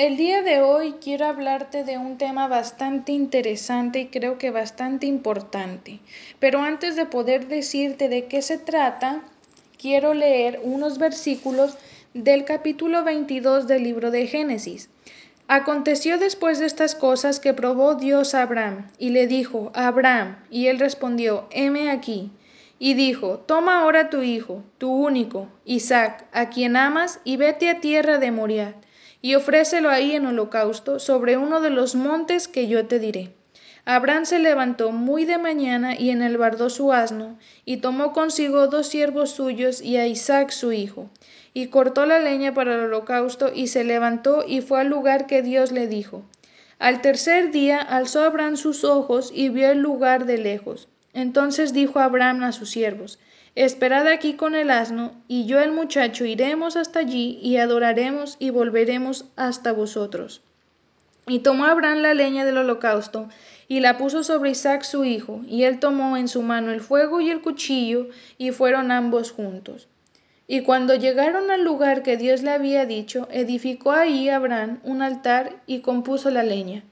El día de hoy quiero hablarte de un tema bastante interesante y creo que bastante importante. Pero antes de poder decirte de qué se trata, quiero leer unos versículos del capítulo 22 del libro de Génesis. Aconteció después de estas cosas que probó Dios a Abraham y le dijo, Abraham, y él respondió, heme aquí. Y dijo, toma ahora tu hijo, tu único, Isaac, a quien amas, y vete a tierra de Moriah y ofrécelo ahí en holocausto sobre uno de los montes que yo te diré. Abraham se levantó muy de mañana y enelbardó su asno, y tomó consigo dos siervos suyos y a Isaac su hijo, y cortó la leña para el holocausto, y se levantó y fue al lugar que Dios le dijo. Al tercer día alzó Abraham sus ojos y vio el lugar de lejos. Entonces dijo Abraham a sus siervos, Esperad aquí con el asno, y yo el muchacho iremos hasta allí y adoraremos y volveremos hasta vosotros. Y tomó Abraham la leña del holocausto y la puso sobre Isaac su hijo, y él tomó en su mano el fuego y el cuchillo, y fueron ambos juntos. Y cuando llegaron al lugar que Dios le había dicho, edificó ahí Abraham un altar y compuso la leña,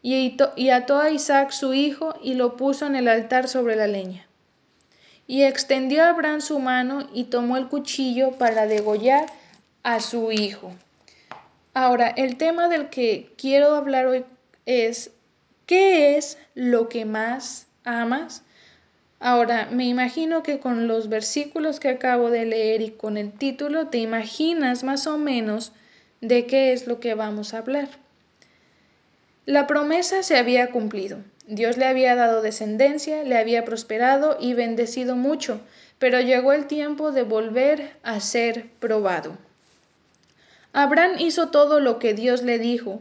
y ató a Isaac su hijo y lo puso en el altar sobre la leña. Y extendió Abraham su mano y tomó el cuchillo para degollar a su hijo. Ahora, el tema del que quiero hablar hoy es, ¿qué es lo que más amas? Ahora, me imagino que con los versículos que acabo de leer y con el título te imaginas más o menos de qué es lo que vamos a hablar. La promesa se había cumplido. Dios le había dado descendencia, le había prosperado y bendecido mucho, pero llegó el tiempo de volver a ser probado. Abraham hizo todo lo que Dios le dijo.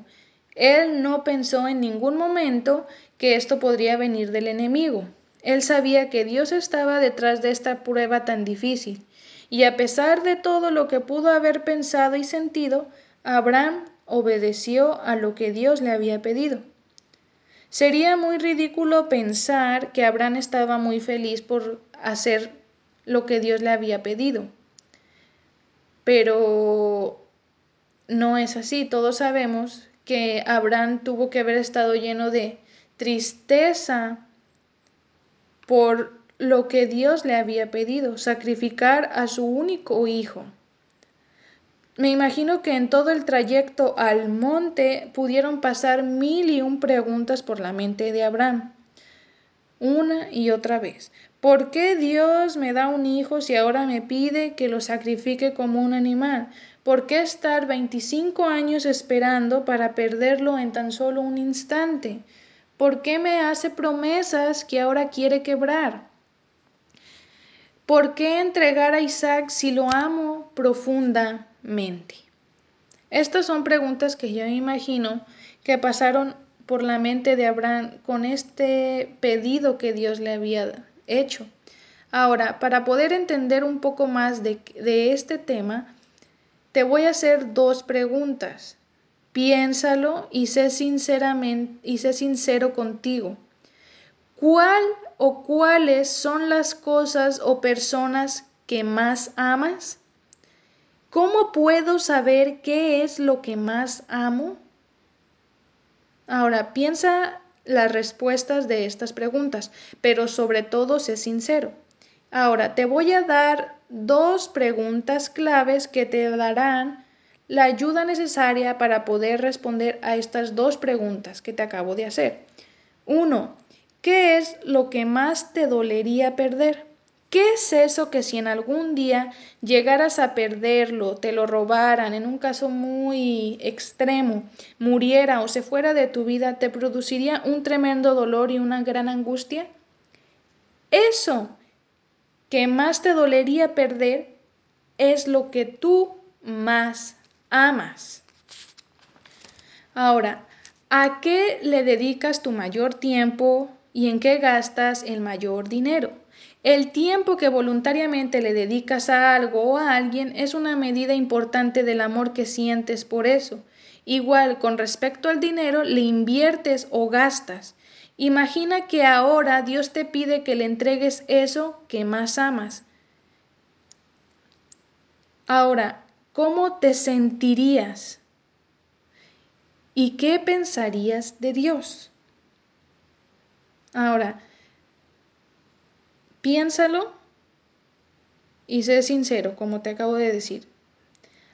Él no pensó en ningún momento que esto podría venir del enemigo. Él sabía que Dios estaba detrás de esta prueba tan difícil. Y a pesar de todo lo que pudo haber pensado y sentido, Abraham obedeció a lo que Dios le había pedido. Sería muy ridículo pensar que Abraham estaba muy feliz por hacer lo que Dios le había pedido. Pero no es así. Todos sabemos que Abraham tuvo que haber estado lleno de tristeza por lo que Dios le había pedido, sacrificar a su único hijo. Me imagino que en todo el trayecto al monte pudieron pasar mil y un preguntas por la mente de Abraham. Una y otra vez. ¿Por qué Dios me da un hijo si ahora me pide que lo sacrifique como un animal? ¿Por qué estar 25 años esperando para perderlo en tan solo un instante? ¿Por qué me hace promesas que ahora quiere quebrar? ¿Por qué entregar a Isaac si lo amo Estas son preguntas que yo imagino que pasaron por la mente de Abraham con este pedido que Dios le había hecho. Ahora, para poder entender un poco más de, este tema, te voy a hacer dos preguntas. Piénsalo y sé y sé sincero contigo. ¿Cuál o cuáles son las cosas o personas que más amas? ¿Cómo puedo saber qué es lo que más amo? Ahora, piensa las respuestas de estas preguntas, pero sobre todo sé sincero. Ahora, te voy a dar dos preguntas claves que te darán la ayuda necesaria para poder responder a estas dos preguntas que te acabo de hacer. Uno, ¿Qué es lo que más te dolería perder? ¿Qué es eso que si en algún día llegaras a perderlo, te lo robaran, en un caso muy extremo, muriera o se fuera de tu vida, te produciría un tremendo dolor y una gran angustia? Eso que más te dolería perder es lo que tú más amas. Ahora, ¿a qué le dedicas tu mayor tiempo, y en qué gastas el mayor dinero. El tiempo que voluntariamente le dedicas a algo o a alguien es una medida importante del amor que sientes por eso. Igual, con respecto al dinero, le inviertes o gastas. Imagina que ahora Dios te pide que le entregues eso que más amas. Ahora, ¿cómo te sentirías? ¿Y qué pensarías de Dios? Ahora, piénsalo y sé sincero, como te acabo de decir.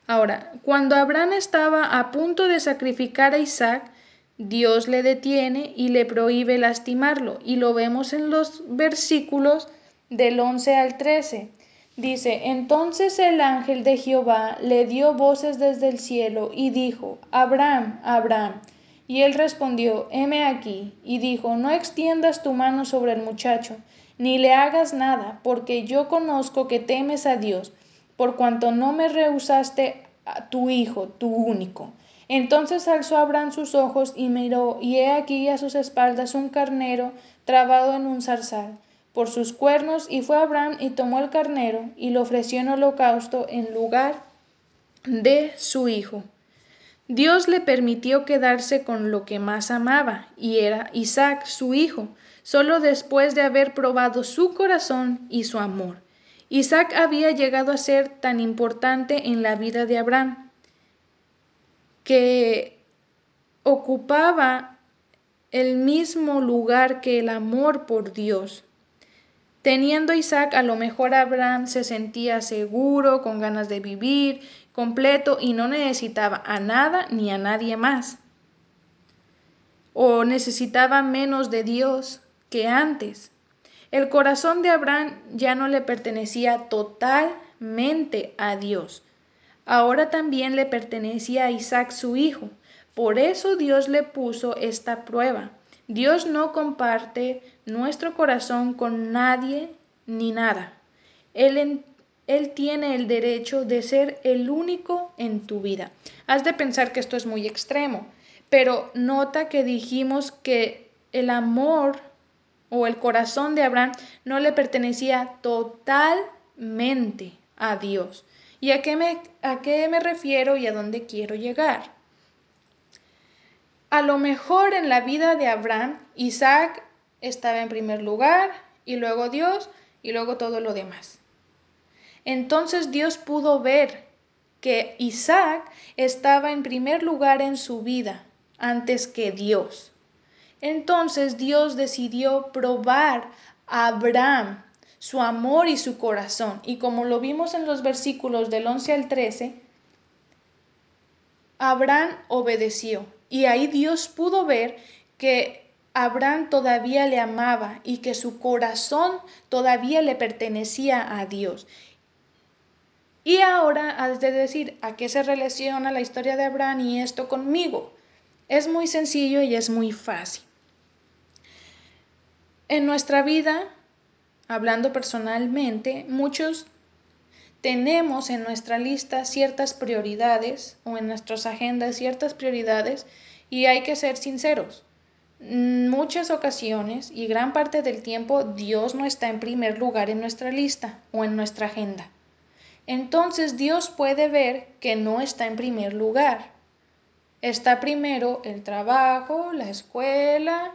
Ahora, cuando Abraham estaba a punto de sacrificar a Isaac, Dios le detiene y le prohíbe lastimarlo. Y lo vemos en los versículos del 11 al 13. Dice, entonces el ángel de Jehová le dio voces desde el cielo y dijo, Abraham, Abraham. Y él respondió, heme aquí. Y dijo, no extiendas tu mano sobre el muchacho, ni le hagas nada, porque yo conozco que temes a Dios por cuanto no me rehusaste a tu hijo, tu único. Entonces alzó Abraham sus ojos y miró, y he aquí a sus espaldas un carnero trabado en un zarzal por sus cuernos, y fue Abraham y tomó el carnero y lo ofreció en holocausto en lugar de su hijo. Dios le permitió quedarse con lo que más amaba, y era Isaac, su hijo, solo después de haber probado su corazón y su amor. Isaac había llegado a ser tan importante en la vida de Abraham que ocupaba el mismo lugar que el amor por Dios. Teniendo Isaac, a lo mejor Abraham se sentía seguro, con ganas de vivir, completo y no necesitaba a nada ni a nadie más. O necesitaba menos de Dios que antes. El corazón de Abraham ya no le pertenecía totalmente a Dios. Ahora también le pertenecía a Isaac su hijo. Por eso Dios le puso esta prueba. Dios no comparte nuestro corazón con nadie ni nada. Él, él, tiene el derecho de ser el único en tu vida. Has de pensar que esto es muy extremo, pero nota que dijimos que el amor o el corazón de Abraham no le pertenecía totalmente a Dios. ¿Y a qué me, a qué me refiero y a dónde quiero llegar? A lo mejor en la vida de Abraham, Isaac estaba en primer lugar y luego Dios y luego todo lo demás. Entonces Dios pudo ver que Isaac estaba en primer lugar en su vida antes que Dios. Entonces Dios decidió probar a Abraham su amor y su corazón. Y como lo vimos en los versículos del 11 al 13, Abraham obedeció. Y ahí Dios pudo ver que Abraham todavía le amaba y que su corazón todavía le pertenecía a Dios. Y ahora has de decir, ¿a qué se relaciona la historia de Abraham y esto conmigo? Es muy sencillo y es muy fácil. En nuestra vida, hablando personalmente, muchos tenemos en nuestra lista ciertas prioridades o en nuestras agendas ciertas prioridades y hay que ser sinceros. Muchas ocasiones y gran parte del tiempo Dios no está en primer lugar en nuestra lista o en nuestra agenda. Entonces Dios puede ver que no está en primer lugar. Está primero el trabajo, la escuela,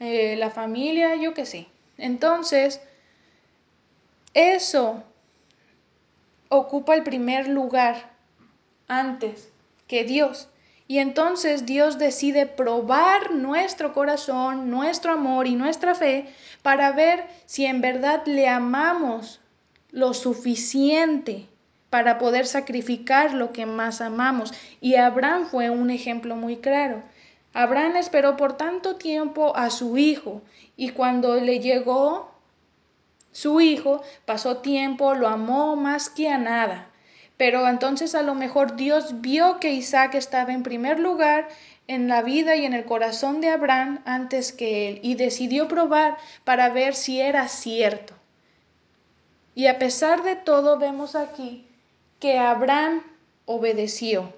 eh, la familia, yo qué sé. Entonces, eso ocupa el primer lugar antes que Dios. Y entonces Dios decide probar nuestro corazón, nuestro amor y nuestra fe para ver si en verdad le amamos lo suficiente para poder sacrificar lo que más amamos. Y Abraham fue un ejemplo muy claro. Abraham esperó por tanto tiempo a su hijo y cuando le llegó su hijo, pasó tiempo, lo amó más que a nada. Pero entonces a lo mejor Dios vio que Isaac estaba en primer lugar en la vida y en el corazón de Abraham antes que él y decidió probar para ver si era cierto. Y a pesar de todo vemos aquí que Abraham obedeció.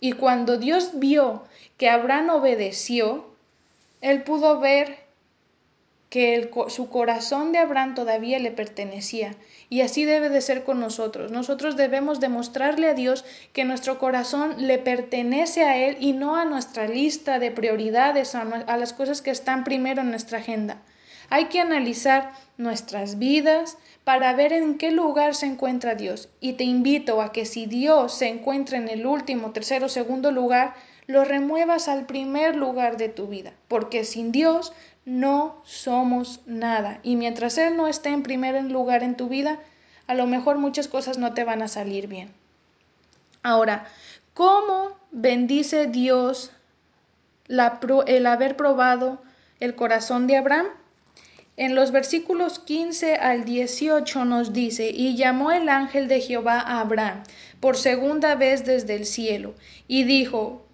Y cuando Dios vio que Abraham obedeció, él pudo ver que su corazón de Abraham todavía le pertenecía. Y así debe de ser con nosotros. Nosotros debemos demostrarle a Dios que nuestro corazón le pertenece a Él y no a nuestra lista de prioridades, a, a las cosas que están primero en nuestra agenda. Hay que analizar nuestras vidas para ver en qué lugar se encuentra Dios. Y te invito a que si Dios se encuentra en el último, tercero, segundo lugar, lo remuevas al primer lugar de tu vida, porque sin Dios no somos nada. Y mientras Él no esté en primer lugar en tu vida, a lo mejor muchas cosas no te van a salir bien. Ahora, ¿cómo bendice Dios el haber probado el corazón de Abraham? En los versículos 15 al 18 nos dice, y llamó el ángel de Jehová a Abraham por segunda vez desde el cielo, y dijo,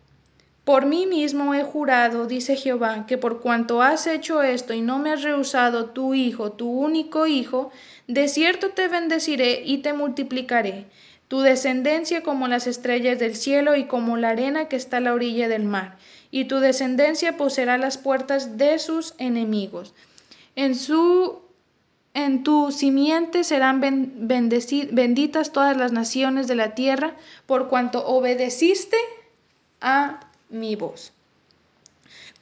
por mí mismo he jurado, dice Jehová, que por cuanto has hecho esto y no me has rehusado tu hijo, tu único hijo, de cierto te bendeciré y te multiplicaré, tu descendencia como las estrellas del cielo y como la arena que está a la orilla del mar, y tu descendencia poseerá las puertas de sus enemigos. En su tu simiente serán benditas todas las naciones de la tierra, por cuanto obedeciste a mi voz.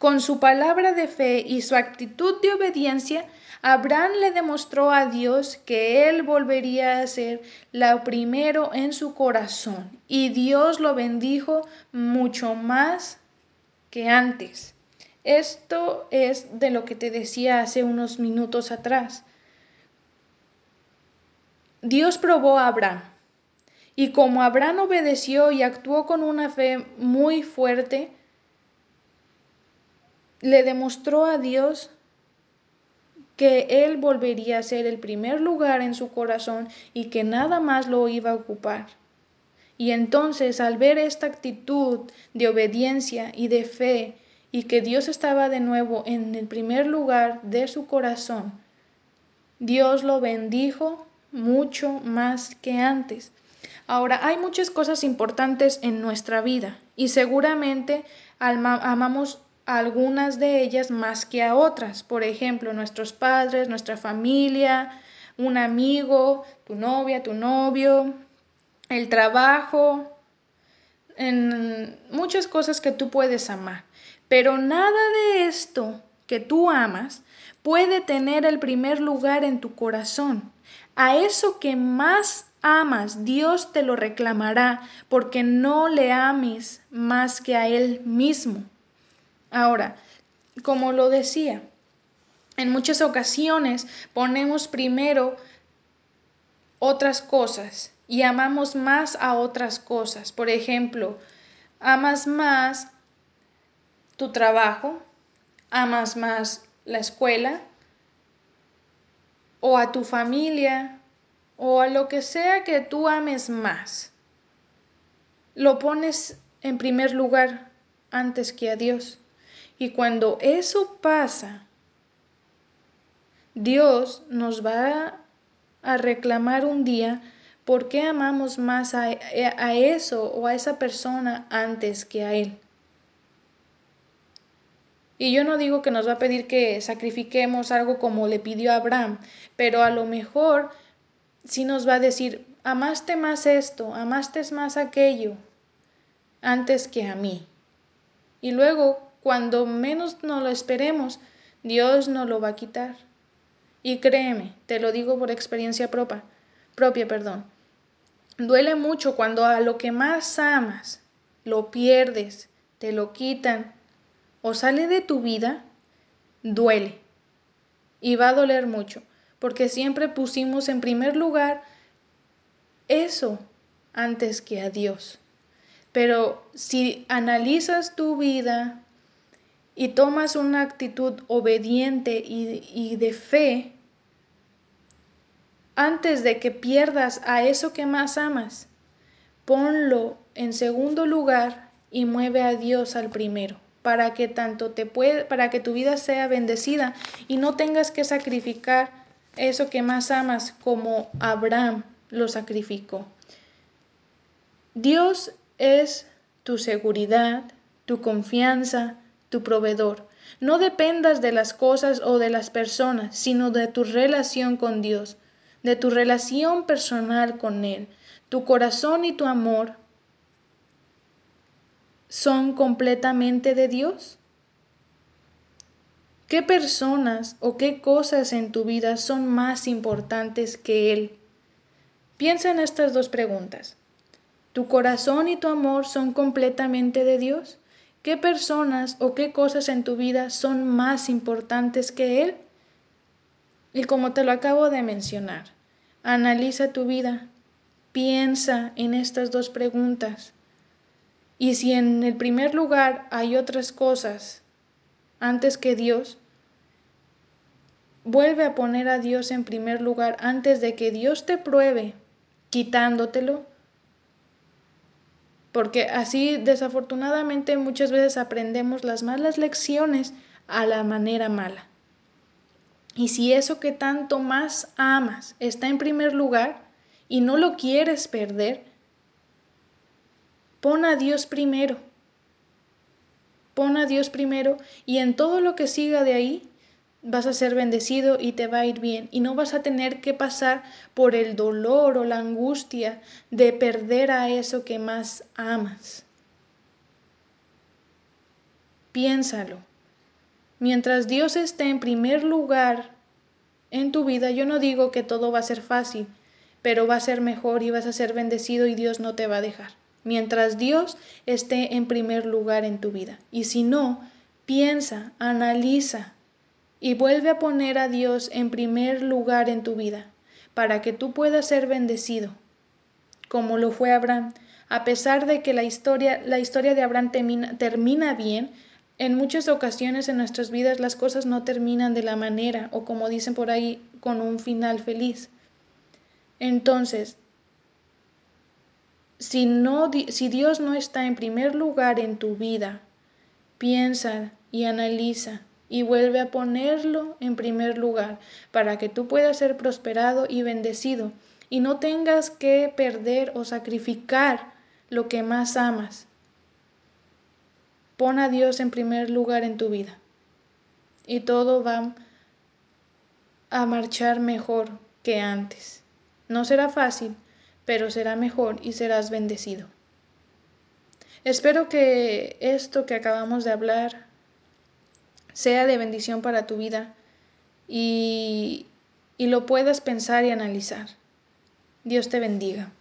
Con su palabra de fe y su actitud de obediencia, Abraham le demostró a Dios que él volvería a ser la primero en su corazón y Dios lo bendijo mucho más que antes. Esto es de lo que te decía hace unos minutos atrás. Dios probó a Abraham y como Abraham obedeció y actuó con una fe muy fuerte, le demostró a Dios que él volvería a ser el primer lugar en su corazón y que nada más lo iba a ocupar. Y entonces al ver esta actitud de obediencia y de fe y que Dios estaba de nuevo en el primer lugar de su corazón, Dios lo bendijo mucho más que antes. Ahora, hay muchas cosas importantes en nuestra vida y seguramente amamos algunas de ellas más que a otras. Por ejemplo, nuestros padres, nuestra familia, un amigo, tu novia, tu novio, el trabajo, en muchas cosas que tú puedes amar. Pero nada de esto que tú amas puede tener el primer lugar en tu corazón. A eso que más amas, Dios te lo reclamará porque no le ames más que a Él mismo. Ahora, como lo decía, en muchas ocasiones ponemos primero otras cosas y amamos más a otras cosas. Por ejemplo, amas más tu trabajo, amas más la escuela o a tu familia o a lo que sea que tú ames más. Lo pones en primer lugar antes que a Dios. Y cuando eso pasa, Dios nos va a reclamar un día por qué amamos más a, a, eso o a esa persona antes que a Él. Y yo no digo que nos va a pedir que sacrifiquemos algo como le pidió Abraham, pero a lo mejor si nos va a decir, amaste más esto, amaste más aquello, antes que a mí. Y luego, cuando menos nos lo esperemos, Dios nos lo va a quitar. Y créeme, te lo digo por experiencia propia, propia, perdón. Duele mucho cuando a lo que más amas lo pierdes, te lo quitan o sale de tu vida, duele. Y va a doler mucho porque siempre pusimos en primer lugar eso antes que a Dios. Pero si analizas tu vida y tomas una actitud obediente y, de fe, antes de que pierdas a eso que más amas, ponlo en segundo lugar y mueve a Dios al primero para que tanto te puede, para que tu vida sea bendecida y no tengas que sacrificar eso que más amas como Abraham lo sacrificó. Dios es tu seguridad, tu confianza, tu proveedor. No dependas de las cosas o de las personas, sino de tu relación con Dios, de tu relación personal con Él. Tu corazón y tu amor son completamente de Dios. ¿Qué personas o qué cosas en tu vida son más importantes que Él? Piensa en estas dos preguntas. ¿Tu corazón y tu amor son completamente de Dios? ¿Qué personas o qué cosas en tu vida son más importantes que Él? Y como te lo acabo de mencionar, analiza tu vida, piensa en estas dos preguntas. Y si en el primer lugar hay otras cosas antes que Dios, vuelve a poner a Dios en primer lugar antes de que Dios te pruebe quitándotelo. Porque así desafortunadamente muchas veces aprendemos las malas lecciones a la manera mala. Y si eso que tanto más amas está en primer lugar y no lo quieres perder, pon a Dios primero. Pon a Dios primero y en todo lo que siga de ahí vas a ser bendecido y te va a ir bien y no vas a tener que pasar por el dolor o la angustia de perder a eso que más amas. Piénsalo. Mientras Dios esté en primer lugar en tu vida, yo no digo que todo va a ser fácil, pero va a ser mejor y vas a ser bendecido y Dios no te va a dejar. Mientras Dios esté en primer lugar en tu vida. Y si no, piensa, analiza y vuelve a poner a Dios en primer lugar en tu vida para que tú puedas ser bendecido, como lo fue Abraham. A pesar de que la historia, la historia de Abraham termina, termina bien, en muchas ocasiones en nuestras vidas las cosas no terminan de la manera o como dicen por ahí, con un final feliz. Entonces, si, no, si Dios no está en primer lugar en tu vida, piensa y analiza y vuelve a ponerlo en primer lugar para que tú puedas ser prosperado y bendecido y no tengas que perder o sacrificar lo que más amas Pon a Dios en primer lugar en tu vida y todo va a marchar mejor que antes. No será fácil, pero será mejor y serás bendecido. Espero que esto que acabamos de hablar sea de bendición para tu vida y, y lo puedas pensar y analizar. Dios te bendiga.